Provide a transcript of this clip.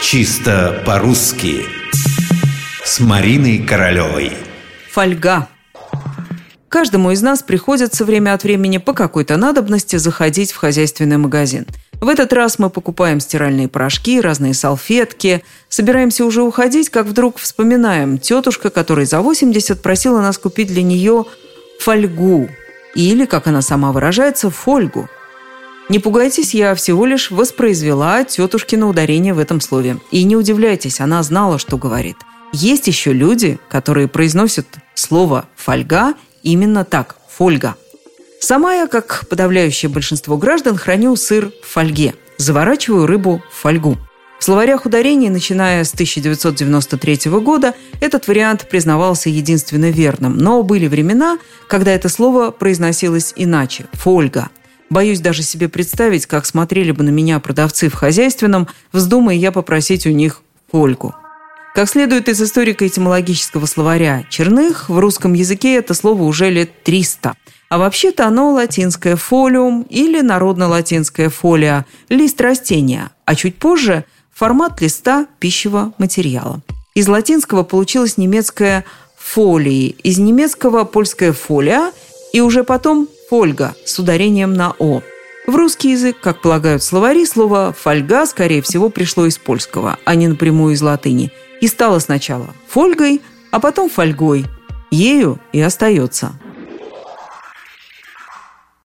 Чисто по-русски С Мариной Королевой Фольга Каждому из нас приходится время от времени по какой-то надобности заходить в хозяйственный магазин. В этот раз мы покупаем стиральные порошки, разные салфетки. Собираемся уже уходить, как вдруг вспоминаем тетушка, которая за 80 просила нас купить для нее фольгу. Или, как она сама выражается, фольгу – не пугайтесь, я всего лишь воспроизвела тетушкино ударение в этом слове. И не удивляйтесь, она знала, что говорит. Есть еще люди, которые произносят слово «фольга» именно так – «фольга». Сама я, как подавляющее большинство граждан, храню сыр в фольге, заворачиваю рыбу в фольгу. В словарях ударений, начиная с 1993 года, этот вариант признавался единственно верным, но были времена, когда это слово произносилось иначе – «фольга», Боюсь даже себе представить, как смотрели бы на меня продавцы в хозяйственном, вздумая я попросить у них фольку. Как следует из историко-этимологического словаря «черных», в русском языке это слово уже лет 300. А вообще-то оно латинское «фолиум» или народно-латинское «фолия» – лист растения, а чуть позже – формат листа пищевого материала. Из латинского получилось немецкое «фолии», из немецкого – польское «фолия», и уже потом «фольга» с ударением на «о». В русский язык, как полагают словари, слово «фольга» скорее всего пришло из польского, а не напрямую из латыни, и стало сначала «фольгой», а потом «фольгой». Ею и остается –